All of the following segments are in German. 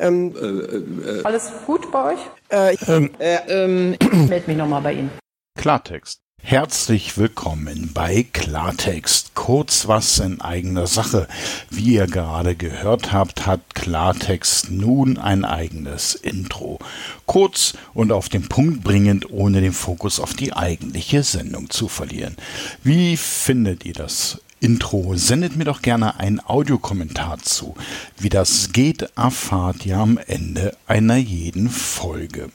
Ähm, äh, äh, Alles gut bei euch? äh, ähm, äh, ähm, Meld mich nochmal bei Ihnen. Klartext. Herzlich willkommen bei Klartext. Kurz was in eigener Sache. Wie ihr gerade gehört habt, hat Klartext nun ein eigenes Intro. Kurz und auf den Punkt bringend, ohne den Fokus auf die eigentliche Sendung zu verlieren. Wie findet ihr das Intro, sendet mir doch gerne einen Audiokommentar zu. Wie das geht, erfahrt ihr am Ende einer jeden Folge.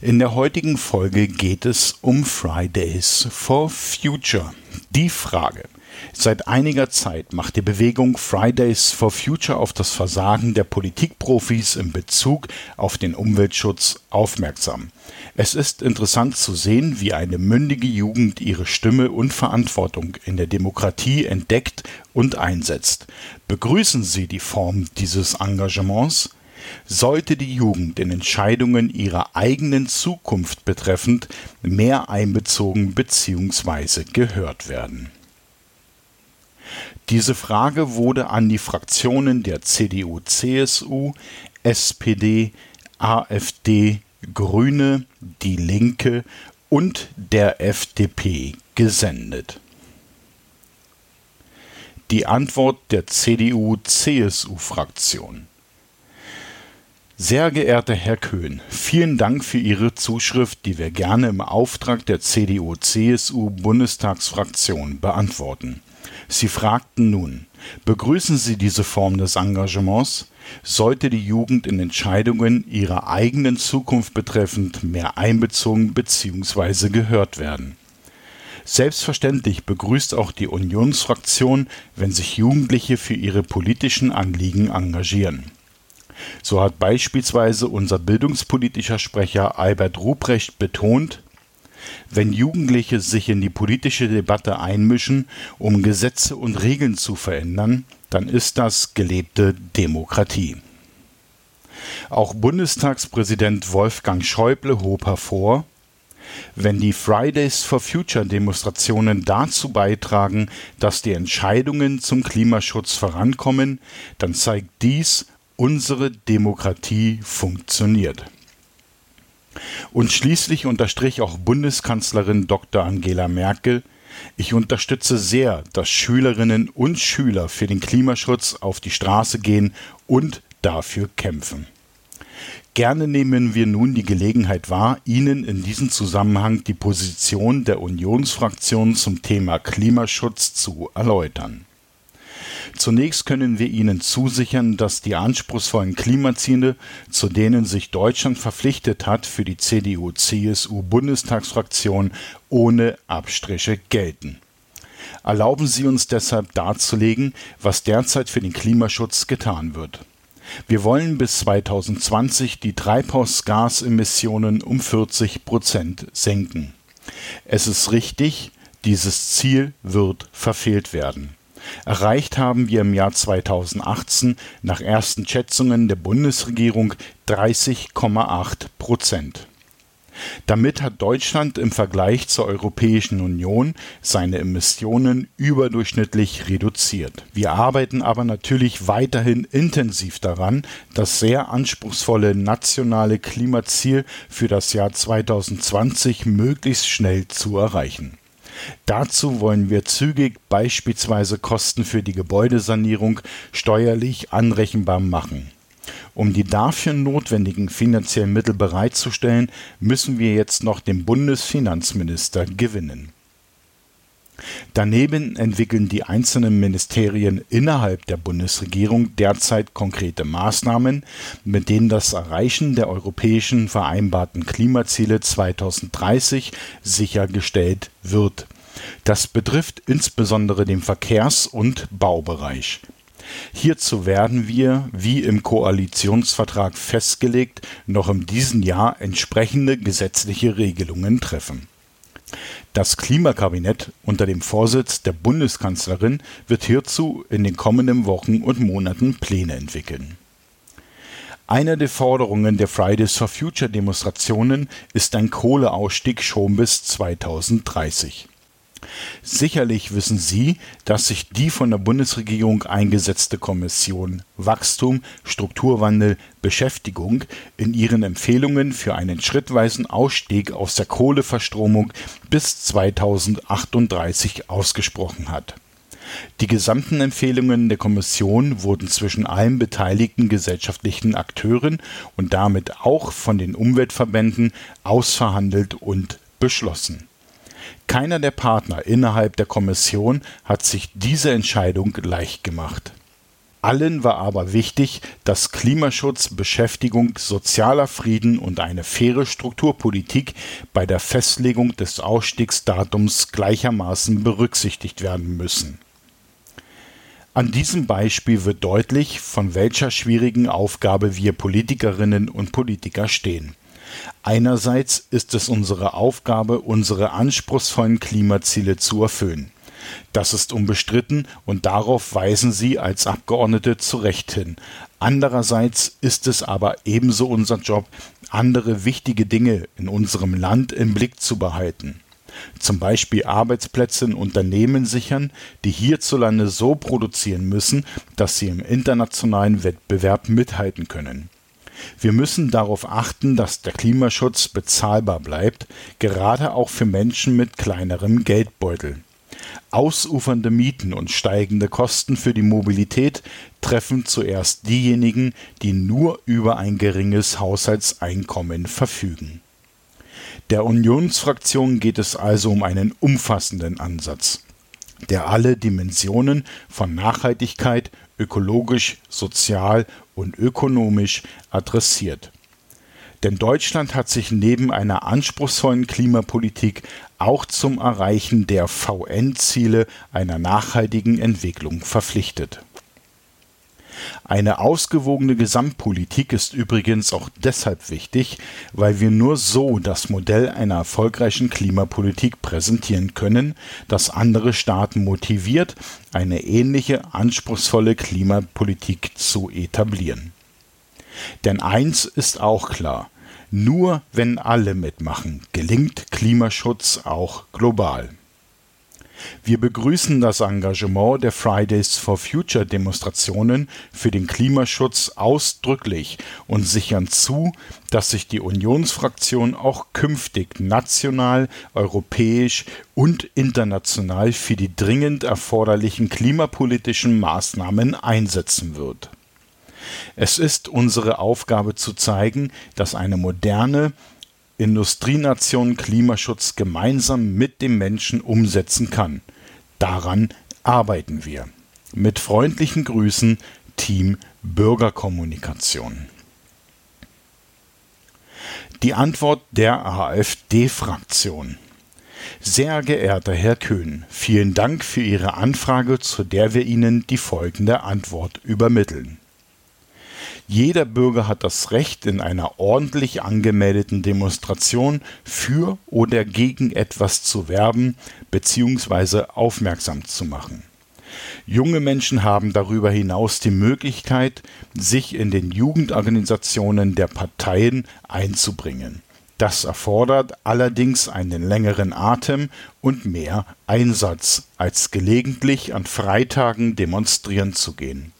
In der heutigen Folge geht es um Fridays for Future. Die Frage. Seit einiger Zeit macht die Bewegung Fridays for Future auf das Versagen der Politikprofis in Bezug auf den Umweltschutz aufmerksam. Es ist interessant zu sehen, wie eine mündige Jugend ihre Stimme und Verantwortung in der Demokratie entdeckt und einsetzt. Begrüßen Sie die Form dieses Engagements? Sollte die Jugend in Entscheidungen ihrer eigenen Zukunft betreffend mehr einbezogen bzw. gehört werden? Diese Frage wurde an die Fraktionen der CDU, CSU, SPD, AfD, Grüne, Die Linke und der FDP gesendet. Die Antwort der CDU-CSU-Fraktion. Sehr geehrter Herr Köhn, vielen Dank für Ihre Zuschrift, die wir gerne im Auftrag der CDU-CSU-Bundestagsfraktion beantworten. Sie fragten nun, begrüßen Sie diese Form des Engagements? Sollte die Jugend in Entscheidungen ihrer eigenen Zukunft betreffend mehr einbezogen bzw. gehört werden? Selbstverständlich begrüßt auch die Unionsfraktion, wenn sich Jugendliche für ihre politischen Anliegen engagieren. So hat beispielsweise unser bildungspolitischer Sprecher Albert Ruprecht betont, wenn Jugendliche sich in die politische Debatte einmischen, um Gesetze und Regeln zu verändern, dann ist das gelebte Demokratie. Auch Bundestagspräsident Wolfgang Schäuble hob hervor, wenn die Fridays for Future Demonstrationen dazu beitragen, dass die Entscheidungen zum Klimaschutz vorankommen, dann zeigt dies, unsere Demokratie funktioniert. Und schließlich unterstrich auch Bundeskanzlerin Dr. Angela Merkel, ich unterstütze sehr, dass Schülerinnen und Schüler für den Klimaschutz auf die Straße gehen und dafür kämpfen. Gerne nehmen wir nun die Gelegenheit wahr, Ihnen in diesem Zusammenhang die Position der Unionsfraktion zum Thema Klimaschutz zu erläutern. Zunächst können wir Ihnen zusichern, dass die anspruchsvollen Klimaziele, zu denen sich Deutschland verpflichtet hat, für die CDU-CSU-Bundestagsfraktion ohne Abstriche gelten. Erlauben Sie uns deshalb darzulegen, was derzeit für den Klimaschutz getan wird. Wir wollen bis 2020 die Treibhausgasemissionen um 40 Prozent senken. Es ist richtig, dieses Ziel wird verfehlt werden. Erreicht haben wir im Jahr 2018 nach ersten Schätzungen der Bundesregierung 30,8 Prozent. Damit hat Deutschland im Vergleich zur Europäischen Union seine Emissionen überdurchschnittlich reduziert. Wir arbeiten aber natürlich weiterhin intensiv daran, das sehr anspruchsvolle nationale Klimaziel für das Jahr 2020 möglichst schnell zu erreichen. Dazu wollen wir zügig beispielsweise Kosten für die Gebäudesanierung steuerlich anrechenbar machen. Um die dafür notwendigen finanziellen Mittel bereitzustellen, müssen wir jetzt noch den Bundesfinanzminister gewinnen. Daneben entwickeln die einzelnen Ministerien innerhalb der Bundesregierung derzeit konkrete Maßnahmen, mit denen das Erreichen der europäischen vereinbarten Klimaziele 2030 sichergestellt wird. Das betrifft insbesondere den Verkehrs- und Baubereich. Hierzu werden wir, wie im Koalitionsvertrag festgelegt, noch in diesem Jahr entsprechende gesetzliche Regelungen treffen. Das Klimakabinett unter dem Vorsitz der Bundeskanzlerin wird hierzu in den kommenden Wochen und Monaten Pläne entwickeln. Eine der Forderungen der Fridays for Future Demonstrationen ist ein Kohleausstieg schon bis 2030. Sicherlich wissen Sie, dass sich die von der Bundesregierung eingesetzte Kommission Wachstum, Strukturwandel, Beschäftigung in ihren Empfehlungen für einen schrittweisen Ausstieg aus der Kohleverstromung bis 2038 ausgesprochen hat. Die gesamten Empfehlungen der Kommission wurden zwischen allen beteiligten gesellschaftlichen Akteuren und damit auch von den Umweltverbänden ausverhandelt und beschlossen keiner der Partner innerhalb der Kommission hat sich diese Entscheidung leicht gemacht. Allen war aber wichtig, dass Klimaschutz, Beschäftigung, sozialer Frieden und eine faire Strukturpolitik bei der Festlegung des Ausstiegsdatums gleichermaßen berücksichtigt werden müssen. An diesem Beispiel wird deutlich, von welcher schwierigen Aufgabe wir Politikerinnen und Politiker stehen. Einerseits ist es unsere Aufgabe, unsere anspruchsvollen Klimaziele zu erfüllen. Das ist unbestritten und darauf weisen Sie als Abgeordnete zu Recht hin. Andererseits ist es aber ebenso unser Job, andere wichtige Dinge in unserem Land im Blick zu behalten. Zum Beispiel Arbeitsplätze in Unternehmen sichern, die hierzulande so produzieren müssen, dass sie im internationalen Wettbewerb mithalten können. Wir müssen darauf achten, dass der Klimaschutz bezahlbar bleibt, gerade auch für Menschen mit kleinerem Geldbeutel. Ausufernde Mieten und steigende Kosten für die Mobilität treffen zuerst diejenigen, die nur über ein geringes Haushaltseinkommen verfügen. Der Unionsfraktion geht es also um einen umfassenden Ansatz, der alle Dimensionen von Nachhaltigkeit, ökologisch, sozial und ökonomisch adressiert. Denn Deutschland hat sich neben einer anspruchsvollen Klimapolitik auch zum Erreichen der VN-Ziele einer nachhaltigen Entwicklung verpflichtet. Eine ausgewogene Gesamtpolitik ist übrigens auch deshalb wichtig, weil wir nur so das Modell einer erfolgreichen Klimapolitik präsentieren können, das andere Staaten motiviert, eine ähnliche anspruchsvolle Klimapolitik zu etablieren. Denn eins ist auch klar, nur wenn alle mitmachen, gelingt Klimaschutz auch global. Wir begrüßen das Engagement der Fridays for Future Demonstrationen für den Klimaschutz ausdrücklich und sichern zu, dass sich die Unionsfraktion auch künftig national, europäisch und international für die dringend erforderlichen klimapolitischen Maßnahmen einsetzen wird. Es ist unsere Aufgabe zu zeigen, dass eine moderne, Industrienation Klimaschutz gemeinsam mit dem Menschen umsetzen kann. Daran arbeiten wir. Mit freundlichen Grüßen, Team Bürgerkommunikation. Die Antwort der AfD-Fraktion. Sehr geehrter Herr Köhn, vielen Dank für Ihre Anfrage, zu der wir Ihnen die folgende Antwort übermitteln. Jeder Bürger hat das Recht, in einer ordentlich angemeldeten Demonstration für oder gegen etwas zu werben bzw. aufmerksam zu machen. Junge Menschen haben darüber hinaus die Möglichkeit, sich in den Jugendorganisationen der Parteien einzubringen. Das erfordert allerdings einen längeren Atem und mehr Einsatz, als gelegentlich an Freitagen demonstrieren zu gehen.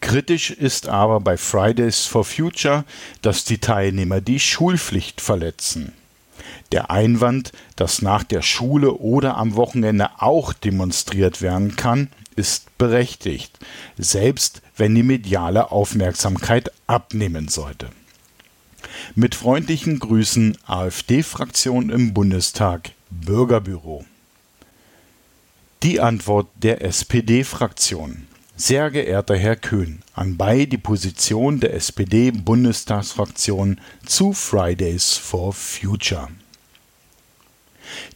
Kritisch ist aber bei Fridays for Future, dass die Teilnehmer die Schulpflicht verletzen. Der Einwand, dass nach der Schule oder am Wochenende auch demonstriert werden kann, ist berechtigt, selbst wenn die mediale Aufmerksamkeit abnehmen sollte. Mit freundlichen Grüßen AfD-Fraktion im Bundestag Bürgerbüro. Die Antwort der SPD-Fraktion. Sehr geehrter Herr Köhn, anbei die Position der SPD-Bundestagsfraktion zu Fridays for Future.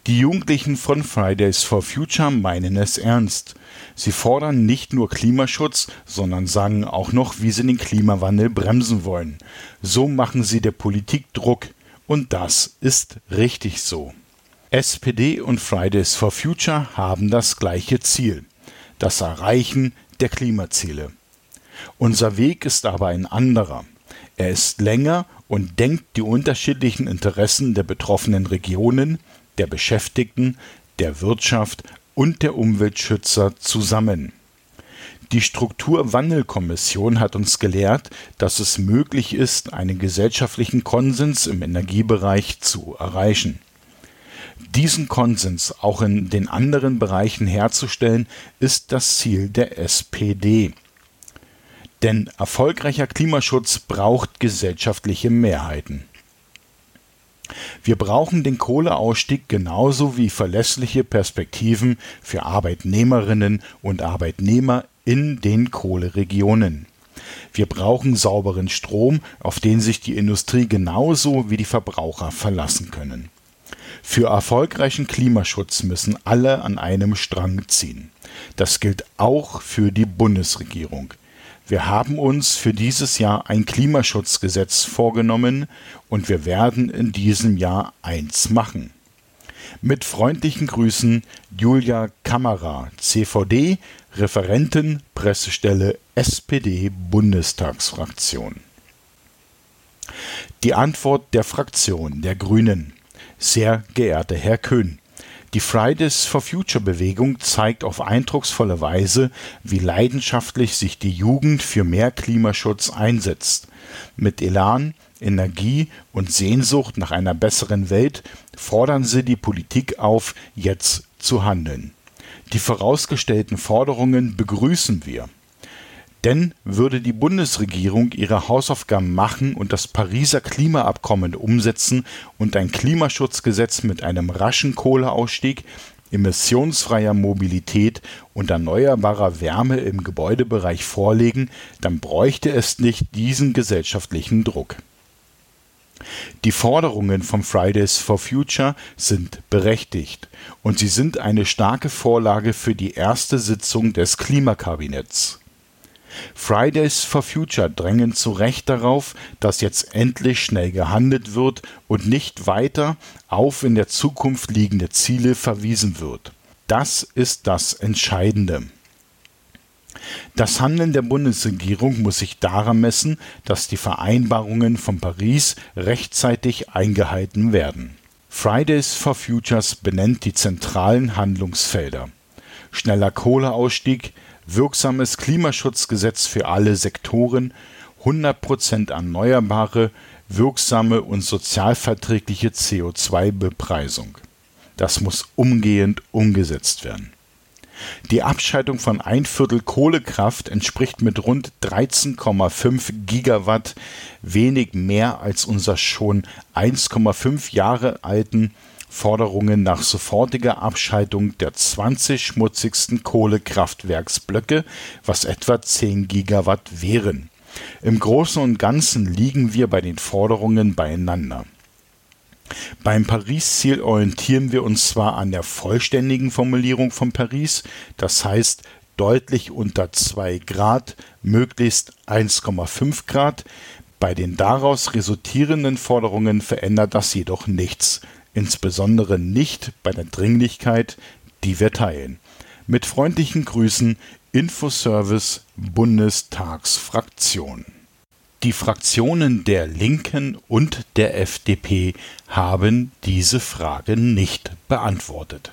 Die Jugendlichen von Fridays for Future meinen es ernst. Sie fordern nicht nur Klimaschutz, sondern sagen auch noch, wie sie den Klimawandel bremsen wollen. So machen sie der Politik Druck. Und das ist richtig so. SPD und Fridays for Future haben das gleiche Ziel. Das Erreichen der Klimaziele. Unser Weg ist aber ein anderer. Er ist länger und denkt die unterschiedlichen Interessen der betroffenen Regionen, der Beschäftigten, der Wirtschaft und der Umweltschützer zusammen. Die Strukturwandelkommission hat uns gelehrt, dass es möglich ist, einen gesellschaftlichen Konsens im Energiebereich zu erreichen. Diesen Konsens auch in den anderen Bereichen herzustellen, ist das Ziel der SPD. Denn erfolgreicher Klimaschutz braucht gesellschaftliche Mehrheiten. Wir brauchen den Kohleausstieg genauso wie verlässliche Perspektiven für Arbeitnehmerinnen und Arbeitnehmer in den Kohleregionen. Wir brauchen sauberen Strom, auf den sich die Industrie genauso wie die Verbraucher verlassen können. Für erfolgreichen Klimaschutz müssen alle an einem Strang ziehen. Das gilt auch für die Bundesregierung. Wir haben uns für dieses Jahr ein Klimaschutzgesetz vorgenommen und wir werden in diesem Jahr eins machen. Mit freundlichen Grüßen Julia Kammerer, CVD, Referentin, Pressestelle SPD Bundestagsfraktion. Die Antwort der Fraktion der Grünen. Sehr geehrter Herr Köhn, die Fridays for Future Bewegung zeigt auf eindrucksvolle Weise, wie leidenschaftlich sich die Jugend für mehr Klimaschutz einsetzt. Mit Elan, Energie und Sehnsucht nach einer besseren Welt fordern sie die Politik auf, jetzt zu handeln. Die vorausgestellten Forderungen begrüßen wir. Denn würde die Bundesregierung ihre Hausaufgaben machen und das Pariser Klimaabkommen umsetzen und ein Klimaschutzgesetz mit einem raschen Kohleausstieg, emissionsfreier Mobilität und erneuerbarer Wärme im Gebäudebereich vorlegen, dann bräuchte es nicht diesen gesellschaftlichen Druck. Die Forderungen von Fridays for Future sind berechtigt und sie sind eine starke Vorlage für die erste Sitzung des Klimakabinetts. Fridays for Future drängen zu Recht darauf, dass jetzt endlich schnell gehandelt wird und nicht weiter auf in der Zukunft liegende Ziele verwiesen wird. Das ist das Entscheidende. Das Handeln der Bundesregierung muss sich daran messen, dass die Vereinbarungen von Paris rechtzeitig eingehalten werden. Fridays for Futures benennt die zentralen Handlungsfelder. Schneller Kohleausstieg, wirksames Klimaschutzgesetz für alle Sektoren, 100% erneuerbare, wirksame und sozialverträgliche CO2-Bepreisung. Das muss umgehend umgesetzt werden. Die Abschaltung von ein Viertel Kohlekraft entspricht mit rund 13,5 Gigawatt wenig mehr als unser schon 1,5 Jahre alten Forderungen nach sofortiger Abschaltung der 20 schmutzigsten Kohlekraftwerksblöcke, was etwa 10 Gigawatt wären. Im Großen und Ganzen liegen wir bei den Forderungen beieinander. Beim Paris-Ziel orientieren wir uns zwar an der vollständigen Formulierung von Paris, das heißt deutlich unter 2 Grad, möglichst 1,5 Grad. Bei den daraus resultierenden Forderungen verändert das jedoch nichts insbesondere nicht bei der Dringlichkeit, die wir teilen. Mit freundlichen Grüßen Infoservice Bundestagsfraktion. Die Fraktionen der Linken und der FDP haben diese Frage nicht beantwortet.